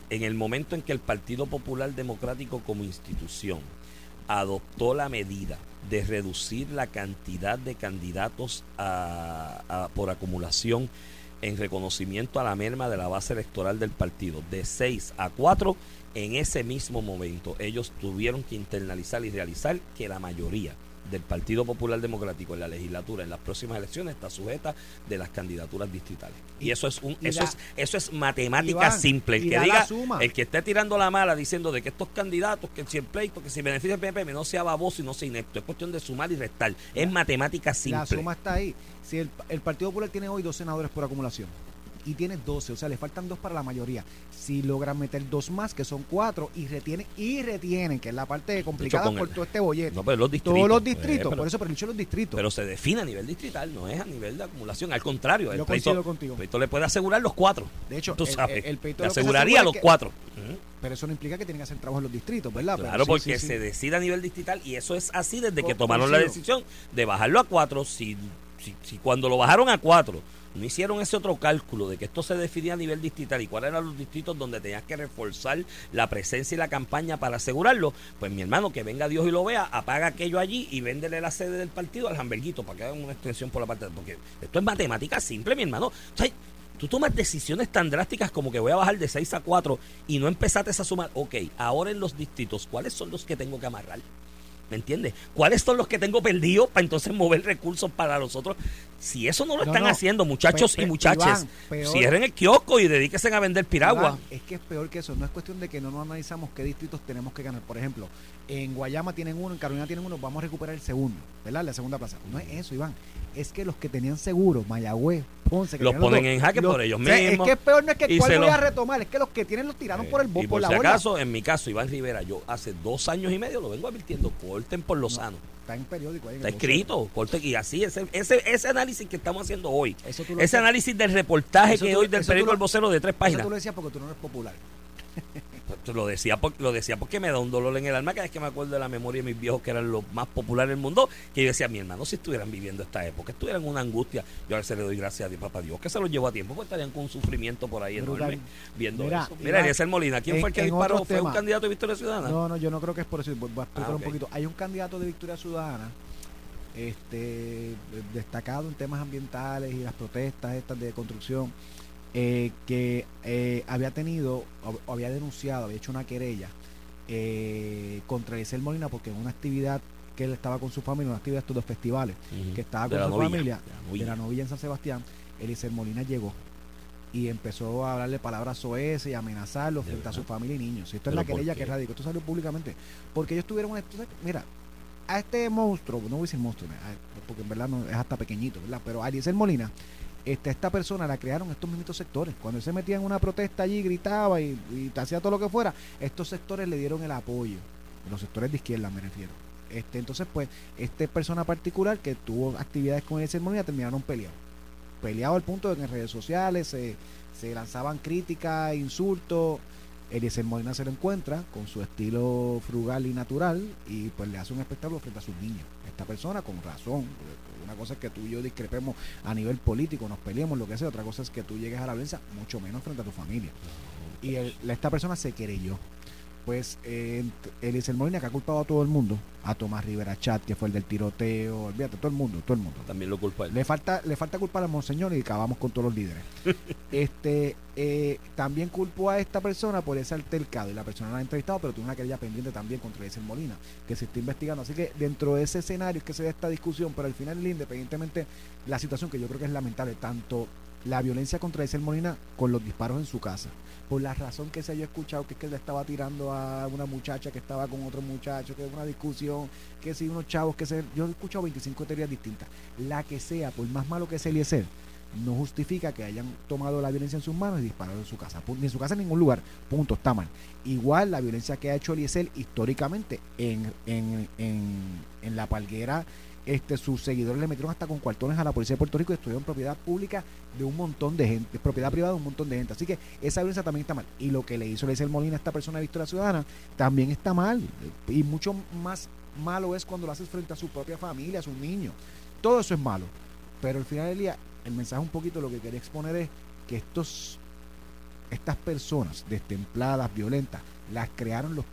Speaker 4: En el momento en que el Partido Popular Democrático como institución adoptó la medida de reducir la cantidad de candidatos a- por acumulación en reconocimiento a la merma de la base electoral del partido de 6 a 4 en ese mismo momento ellos tuvieron que internalizar y realizar que la mayoría del Partido Popular Democrático en la legislatura en las próximas elecciones está sujeta de las candidaturas distritales. Y, eso es un eso
Speaker 5: la-
Speaker 4: es eso es matemática
Speaker 5: Iván,
Speaker 4: simple. El que
Speaker 5: la
Speaker 4: diga el que esté tirando la mala diciendo de que estos candidatos, que si el pleito, que si beneficia al PNP, no sea baboso y no sea inepto. Es cuestión de sumar y restar. Es matemática
Speaker 5: La
Speaker 4: simple.
Speaker 5: suma está ahí. Si el, el Partido Popular tiene hoy dos senadores por acumulación y tiene 12, o sea, le faltan dos para la mayoría. Si logran meter dos más, que son cuatro, y retienen, y retienen, que es la parte complicada por
Speaker 4: el-
Speaker 5: todo este bollete.
Speaker 4: No, pero los distritos.
Speaker 5: Todos los
Speaker 4: eh,
Speaker 5: distritos,
Speaker 4: pero,
Speaker 5: por eso, pero los distritos.
Speaker 4: pero se define a nivel distrital, no es a nivel de acumulación. Al contrario, el
Speaker 5: Yo contigo.
Speaker 4: pleito le puede asegurar los cuatro.
Speaker 5: de hecho,
Speaker 4: Tú sabes.
Speaker 5: el, el pleito
Speaker 4: le
Speaker 5: lo
Speaker 4: aseguraría
Speaker 5: asegura
Speaker 4: los
Speaker 5: que-
Speaker 4: cuatro.
Speaker 5: Pero eso no implica que tienen que hacer trabajo en los distritos, ¿verdad?
Speaker 4: Claro, porque
Speaker 5: sí, sí.
Speaker 4: se decide a nivel distrital y eso es así desde que tomaron la decisión de bajarlo a cuatro. Si, si, si cuando lo bajaron a cuatro no hicieron ese otro cálculo de que esto se definía a nivel distrital y cuáles eran los distritos donde tenías que reforzar la presencia y la campaña para asegurarlo, pues mi hermano, que venga Dios y lo vea, apaga aquello allí y véndele la sede del partido al hamburguito para que hagan una extensión por la parte. Porque esto es matemática simple, mi hermano. O sea, Tú tomas decisiones tan drásticas como que voy a bajar de 6 a 4 y no empezaste a sumar. Ok, ahora en los distritos, ¿cuáles son los que tengo que amarrar? ¿Me entiendes? ¿Cuáles son los que tengo perdidos para entonces mover recursos para los otros? Si eso no lo
Speaker 5: No,
Speaker 4: están
Speaker 5: no.
Speaker 4: haciendo, muchachos
Speaker 5: Pe-
Speaker 4: y muchachas,
Speaker 5: Iván,
Speaker 4: cierren el kiosco y dedíquense a vender piragua.
Speaker 5: Iván, es que es peor que eso. No es cuestión de que no nos analizamos qué distritos tenemos que ganar. Por ejemplo, en Guayama tienen uno, en Carolina tienen uno, vamos a recuperar el segundo, ¿verdad? La segunda plaza. No es eso, Iván. Es que los que tenían seguro, Mayagüez, Ponce, que
Speaker 4: Los ponen
Speaker 5: dos,
Speaker 4: en jaque por ellos
Speaker 5: o sea,
Speaker 4: mismos.
Speaker 5: Es que es peor no es que cuál voy
Speaker 4: los-
Speaker 5: a retomar, es que los que tienen los tiraron por el
Speaker 4: y
Speaker 5: por,
Speaker 4: si acaso, en mi caso, Iván Rivera, yo hace dos años y medio lo vengo advirtiendo, corten por lo
Speaker 5: No,
Speaker 4: sano.
Speaker 5: Está en periódico ahí. en
Speaker 4: Está escrito, corten, y así, ese, ese, ese análisis que estamos haciendo hoy,
Speaker 5: Eso
Speaker 4: ese análisis del reportaje
Speaker 5: Eso
Speaker 4: que
Speaker 5: tú-
Speaker 4: hoy del
Speaker 5: eso
Speaker 4: periódico El Vocero de tres
Speaker 5: Eso
Speaker 4: páginas.
Speaker 5: tú lo decías porque tú no eres popular.
Speaker 4: Lo decía, por- lo decía porque me da un dolor en el alma cada vez que me acuerdo de la memoria de mis viejos que eran los más populares del mundo, que yo decía, mi hermano, si estuvieran viviendo esta época, estuvieran en una angustia, yo a veces le doy gracias a Dios, papá Dios, que se los llevó a tiempo, pues estarían con un sufrimiento por ahí
Speaker 5: Brutal.
Speaker 4: enorme viendo
Speaker 5: Mira,
Speaker 4: eso. Mira, Eliezer Molina, ¿quién
Speaker 5: en-
Speaker 4: fue el que disparó? ¿Fue un candidato de Victoria Ciudadana?
Speaker 5: No, no, yo no creo que es por eso. Voy a explicar
Speaker 4: Ah,
Speaker 5: un poquito. Hay un candidato de Victoria Ciudadana este, destacado en temas ambientales y las protestas estas de construcción eh, que eh, había tenido o, había denunciado, había hecho una querella eh, contra Eliezer Molina porque en una actividad que él estaba con su familia, una actividad de estos dos festivales, que estaba con su
Speaker 4: novilla,
Speaker 5: familia,
Speaker 4: de la
Speaker 5: de
Speaker 4: novilla.
Speaker 5: la novilla en San Sebastián, Eliezer Molina llegó y empezó a hablarle palabras soeces y amenazarlo frente a su familia y niños. Esto es
Speaker 4: ¿Pero
Speaker 5: la querella que radicó, esto salió públicamente. Porque ellos tuvieron una... Mira, a este monstruo, no voy a decir monstruo, porque en verdad no, es hasta pequeñito, ¿verdad? Pero a Eliezer Molina, esta persona la crearon estos mismos sectores. Cuando él se metía en una protesta allí, gritaba y, hacía todo lo que fuera, estos sectores le dieron el apoyo. Los sectores de izquierda me refiero. Este, entonces, pues, esta persona particular que tuvo actividades con Eliezer Molina terminaron peleados. Peleados al punto de que en redes sociales se, se lanzaban críticas, insultos. Eliezer Molina se lo encuentra con su estilo frugal y natural y pues le hace un espectáculo frente a sus niños. Esta persona con razón, una cosa es que tú y yo discrepemos a nivel político, nos peleemos, lo que sea, otra cosa es que tú llegues a la violencia, mucho menos frente a tu familia. Y esta persona se querelló. Pues eh, Eliezer Molina que ha culpado a todo el mundo, a Tomás Rivera Chat, que fue el del tiroteo, olvídate, todo el mundo, todo el mundo.
Speaker 4: También lo culpa él.
Speaker 5: Le falta, le falta culpar al monseñor y acabamos con todos los líderes. este eh, También culpó a esta persona por ese altercado y la persona la ha entrevistado, pero tiene una querella pendiente también contra Eliezer Molina, que se está investigando. Así que dentro de ese escenario es que se da esta discusión, pero al final, independientemente la situación que yo creo que es lamentable, tanto la violencia contra Eliezer Molina con los disparos en su casa, por la razón que se haya escuchado, que es que le estaba tirando a una muchacha que estaba con otro muchacho, que es una discusión, que si unos chavos que se... Yo he escuchado 25 teorías distintas. La que sea, por más malo que sea Eliezer, no justifica que hayan tomado la violencia en sus manos y disparado en su casa. Ni en su casa en ningún lugar. Punto, está mal. Igual la violencia que ha hecho Eliezer históricamente en, en, en, en la palguera, este, sus seguidores le metieron hasta con cuartones a la policía de Puerto Rico y estuvieron propiedad pública de un montón de gente, propiedad privada de un montón de gente. Así que esa violencia también está mal. Y lo que le hizo Eliezer Molina a esta persona de Victoria Ciudadana también está mal. Y mucho más malo es cuando lo haces frente a su propia familia, a sus niños. Todo eso es malo. Pero al final del día, el mensaje un poquito lo que quería exponer es que estos estas personas destempladas, violentas, las crearon los,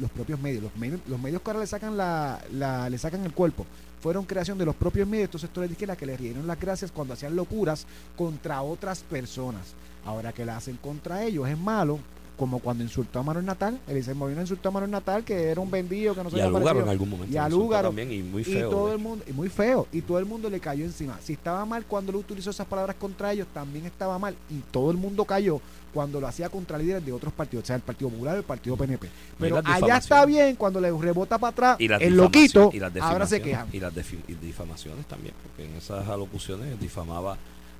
Speaker 5: los propios medios. Los medios. Que ahora le sacan el cuerpo fueron creación de los propios medios, estos sectores de izquierda que le rieron las gracias cuando hacían locuras contra otras personas. Ahora que la hacen contra ellos es malo, como cuando insultó a Manuel Natal, Eliezer Molina insultó a Manuel Natal, que era un vendido, que no se
Speaker 4: y a Lúgaro en algún momento.
Speaker 5: Y a Lúgaro.
Speaker 4: También, y muy
Speaker 5: Y
Speaker 4: feo.
Speaker 5: todo
Speaker 4: de
Speaker 5: el mundo, y muy feo, y todo el mundo le cayó encima. Si estaba mal cuando lo utilizó esas palabras contra ellos, también estaba mal. Y todo el mundo cayó cuando lo hacía contra líderes de otros partidos, o sea, el Partido Popular o el Partido PNP. Pero allá está bien cuando le rebota para atrás
Speaker 4: Y
Speaker 5: el loquito,
Speaker 4: y las
Speaker 5: ahora se quejan.
Speaker 4: Y las y difamaciones también, porque en esas alocuciones difamaba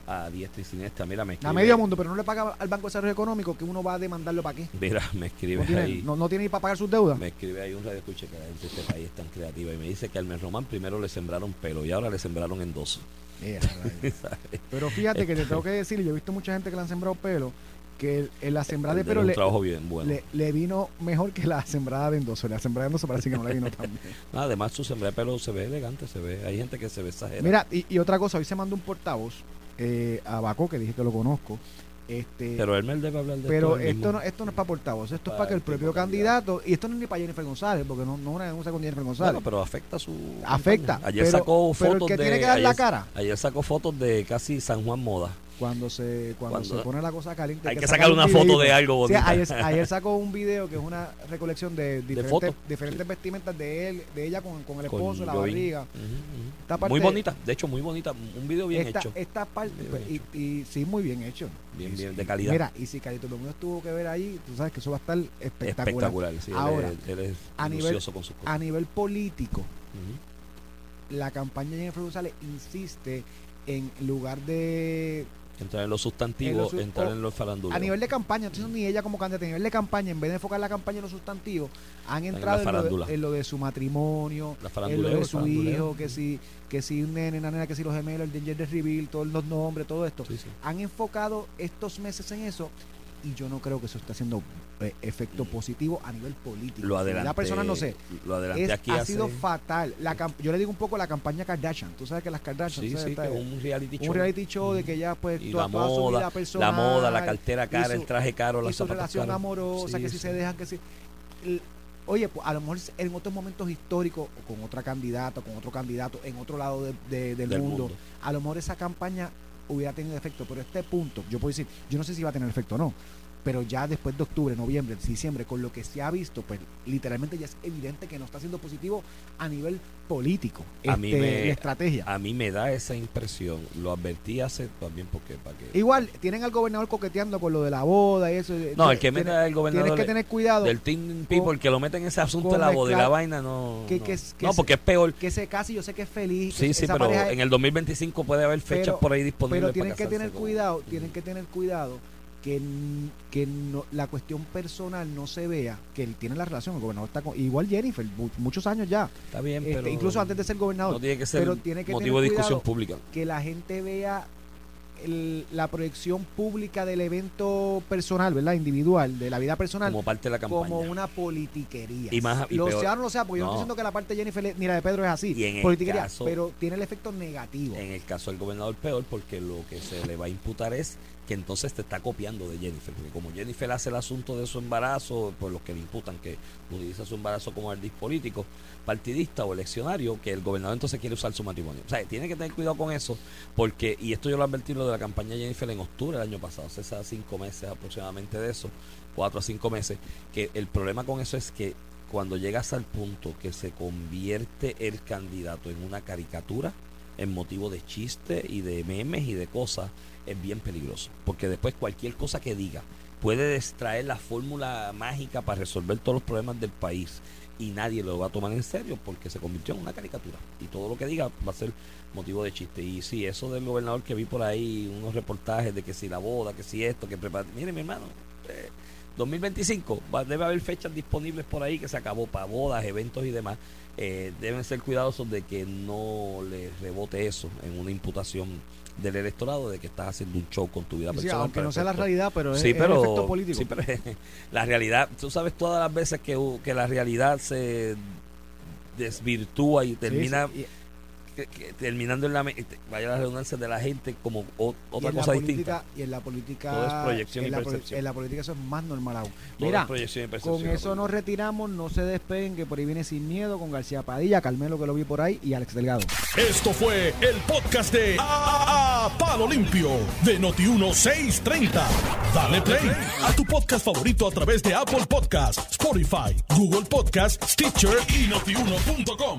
Speaker 4: a diestra y siniestra. Mira, me
Speaker 5: A
Speaker 4: escribe,
Speaker 5: medio mundo, pero no le paga al Banco de Desarrollo Económico que uno va a demandarlo para qué.
Speaker 4: Mira, me escribe
Speaker 5: No tiene,
Speaker 4: ahí.
Speaker 5: no, no tiene ni para pagar sus deudas.
Speaker 4: Me escribe ahí un radio escucha que la gente de este país es tan creativa y me dice que al mes Román primero le sembraron pelo y ahora le sembraron endoso.
Speaker 5: Eh, pero fíjate que te tengo que decir, yo he visto mucha gente que le han sembrado pelo, que el- la sembrada de pelo le,
Speaker 4: bien bueno.
Speaker 5: le, le vino mejor que la sembrada de endoso. La sembrada de endoso parece que no le vino tan bien.
Speaker 4: Además, su sembrada de pelo se ve elegante, se ve. Hay gente que se ve exagerada.
Speaker 5: Mira, y, y otra cosa, hoy se mandó un portavoz eh, a que dije que lo conozco. Este,
Speaker 4: pero él me debe hablar de
Speaker 5: pero
Speaker 4: esto.
Speaker 5: esto no, esto no es para portavoz, esto es
Speaker 4: Para
Speaker 5: para que el propio
Speaker 4: tipo
Speaker 5: candidato, y esto no es ni para Jennifer González, porque no, no es una denuncia con Jennifer González.
Speaker 4: Bueno, pero afecta su.
Speaker 5: Afecta,
Speaker 4: campaña. Ayer
Speaker 5: pero-
Speaker 4: sacó
Speaker 5: pero el
Speaker 4: fotos
Speaker 5: que
Speaker 4: de.
Speaker 5: tiene que dar la
Speaker 4: ayer-
Speaker 5: cara.
Speaker 4: Ayer sacó fotos de casi San Juan Moda.
Speaker 5: Cuando se cuando,
Speaker 4: Cuando-
Speaker 5: se pone la cosa caliente
Speaker 4: Hay que
Speaker 5: sacar
Speaker 4: sacar
Speaker 5: un
Speaker 4: una foto de algo
Speaker 5: Sí, ayer, ayer sacó un video que es una recolección de diferentes, diferentes vestimentas de él de ella con, con el
Speaker 4: Con
Speaker 5: esposo la
Speaker 4: Jovín.
Speaker 5: barriga. Esta parte-
Speaker 4: Muy bonita, de hecho, muy bonita. Un video bien
Speaker 5: esta,
Speaker 4: hecho.
Speaker 5: esta parte
Speaker 4: Bien
Speaker 5: y,
Speaker 4: hecho.
Speaker 5: y sí muy bien hecho
Speaker 4: Bien, bien, de calidad.
Speaker 5: mira y si Carito Lomeo tuvo que ver ahí tú sabes que eso va a estar espectacular,
Speaker 4: Espectacular. sí,
Speaker 5: Ahora,
Speaker 4: él, es
Speaker 5: a nivel-
Speaker 4: con sus cosas.
Speaker 5: a nivel político la campaña de Jennifer González insiste en lugar de
Speaker 4: Entrar en los
Speaker 5: En
Speaker 4: sustantivos,
Speaker 5: los su-
Speaker 4: entrar en los faranduleros.
Speaker 5: a nivel de campaña, entonces ni ella como candidata, a nivel de campaña, en vez de enfocar la campaña en los sustantivos, han
Speaker 4: en
Speaker 5: entrado en lo, de, en lo de su matrimonio, en lo de su hijo, que si, que si un nene, una nena, que si los gemelos, el gender reveal, todos los nombres, todo esto.
Speaker 4: Sí, sí.
Speaker 5: Han enfocado estos meses en eso y yo no creo que eso esté haciendo eh, efecto positivo a nivel político.
Speaker 4: Lo adelanté.
Speaker 5: La persona no sé.
Speaker 4: Lo adelanté
Speaker 5: Es-
Speaker 4: aquí
Speaker 5: ha
Speaker 4: hace-
Speaker 5: sido fatal. La yo le digo un poco la campaña Kardashian. Tú sabes que las Kardashian
Speaker 4: Sí, que un reality
Speaker 5: un
Speaker 4: show.
Speaker 5: reality show de que ya pues
Speaker 4: Y
Speaker 5: toda,
Speaker 4: la
Speaker 5: toda su
Speaker 4: moda,
Speaker 5: vida personal,
Speaker 4: la moda, la cartera cara,
Speaker 5: su-
Speaker 4: el traje caro,
Speaker 5: y
Speaker 4: las
Speaker 5: su relación amorosa,
Speaker 4: Sí,
Speaker 5: que si se dejan, que si... el- oye, pues a lo mejor en otros momentos históricos, con otra candidata, con otro candidato, en otro lado de- de- del,
Speaker 4: Del
Speaker 5: mundo,
Speaker 4: mundo.
Speaker 5: a lo mejor esa campaña hubiera tenido efecto, pero este punto, yo puedo decir, yo no sé si va a tener efecto o no, pero ya después de octubre, noviembre, diciembre, con lo que se ha visto, pues literalmente ya es evidente que no está siendo positivo a nivel político,
Speaker 4: A mí
Speaker 5: este,
Speaker 4: me-
Speaker 5: la estrategia.
Speaker 4: A mí me da esa impresión. Lo advertí hace también porque para que
Speaker 5: Igual, tienen al gobernador coqueteando con lo de la boda y eso.
Speaker 4: No, el que
Speaker 5: Tiene-
Speaker 4: mete al gobernador
Speaker 5: Tienes que tener cuidado
Speaker 4: del Team People que lo meten en ese asunto de
Speaker 5: con
Speaker 4: la boda y la vaina no.
Speaker 5: que-
Speaker 4: no.
Speaker 5: que es- que
Speaker 4: No,
Speaker 5: es-
Speaker 4: porque es peor.
Speaker 5: que se case. Yo sé que es feliz.
Speaker 4: Sí, sí, pero en el 2025 puede haber fechas
Speaker 5: Pero-
Speaker 4: por ahí disponibles.
Speaker 5: pero tienen
Speaker 4: para
Speaker 5: que tener
Speaker 4: con-
Speaker 5: cuidado, tienen que tener cuidado que, que no, la cuestión personal no se vea, que él tiene la relación, el gobernador está con, igual Jennifer, mu- muchos años ya,
Speaker 4: Está bien,
Speaker 5: este,
Speaker 4: pero
Speaker 5: incluso antes de ser gobernador,
Speaker 4: no tiene que ser
Speaker 5: pero tiene que
Speaker 4: motivo de discusión pública.
Speaker 5: que la gente vea el- la proyección pública del evento personal, ¿verdad? Individual, de la vida personal,
Speaker 4: Como parte de la campaña.
Speaker 5: como una politiquería.
Speaker 4: Y más- y
Speaker 5: lo
Speaker 4: peor-
Speaker 5: sea o no lo sea, porque yo no
Speaker 4: no.
Speaker 5: estoy diciendo que la parte de Jennifer, ni la de Pedro es así,
Speaker 4: Y en el
Speaker 5: politiquería,
Speaker 4: caso-
Speaker 5: pero tiene el efecto negativo.
Speaker 4: En el caso del gobernador peor, porque lo que se le va a imputar es que entonces te está copiando de Jennifer. Porque como Jennifer hace el asunto de su embarazo, por los que le imputan que utiliza su embarazo como ardiz político, partidista o eleccionario, que el gobernador entonces quiere usar su matrimonio. O sea, tiene que tener cuidado con eso, porque, y esto yo lo advertí lo de la campaña de Jennifer en octubre del año pasado, hace cinco meses aproximadamente de eso, cuatro a cinco meses, que el problema con eso es que cuando llegas al punto que se convierte el candidato en una caricatura, en motivo de chiste y de memes y de cosas, es bien peligroso. Porque después cualquier cosa que diga puede extraer la fórmula mágica para resolver todos los problemas del país y nadie lo va a tomar en serio porque se convirtió en una caricatura. Y todo lo que diga va a ser motivo de chiste. Y sí, eso del gobernador que vi por ahí, unos reportajes de que si la boda, que si esto, que prepara. Mire, mi hermano, eh, 2025 va- debe haber fechas disponibles por ahí que se acabó para bodas, eventos y demás. Eh, deben ser cuidadosos de que no le rebote eso en una imputación del electorado de que estás haciendo un show con tu vida
Speaker 5: Sí,
Speaker 4: personal.
Speaker 5: aunque no sea la realidad, pero es,
Speaker 4: sí,
Speaker 5: es el efecto político.
Speaker 4: sí, pero la realidad, tú sabes todas las veces que, que la realidad se desvirtúa y termina
Speaker 5: sí,
Speaker 4: que- que- terminando en la vaya la redundancia de la gente como o- otra cosa
Speaker 5: política,
Speaker 4: distinta.
Speaker 5: Y en la política.
Speaker 4: Todo es proyección
Speaker 5: en
Speaker 4: y
Speaker 5: la,
Speaker 4: percepción.
Speaker 5: en la política eso es más normal aún.
Speaker 4: Todo
Speaker 5: Mira,
Speaker 4: es proyección y
Speaker 5: con eso nos retiramos, no se despeguen, que por ahí viene sin miedo con García Padilla, Carmelo que lo vi por ahí y Alex Delgado.
Speaker 1: Esto fue el podcast de A, Palo Limpio de Noti1630. Dale play a tu podcast favorito a través de Apple Podcasts, Spotify, Google Podcasts, Stitcher y notiuno.com.